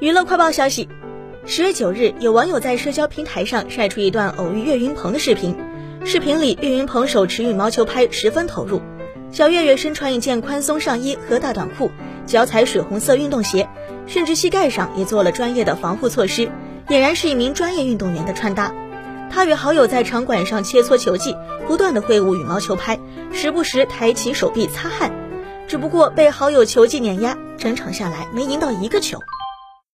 娱乐快报消息，十月九日，有网友在社交平台上晒出一段偶遇岳云鹏的视频。视频里，岳云鹏手持羽毛球拍，十分投入。小岳岳身穿一件宽松上衣和大短裤，脚踩水红色运动鞋，甚至膝盖上也做了专业的防护措施，俨然是一名专业运动员的穿搭。他与好友在场馆上切磋球技，不断的挥舞羽毛球拍，时不时抬起手臂擦汗。只不过被好友球技碾压，整场下来没赢到一个球。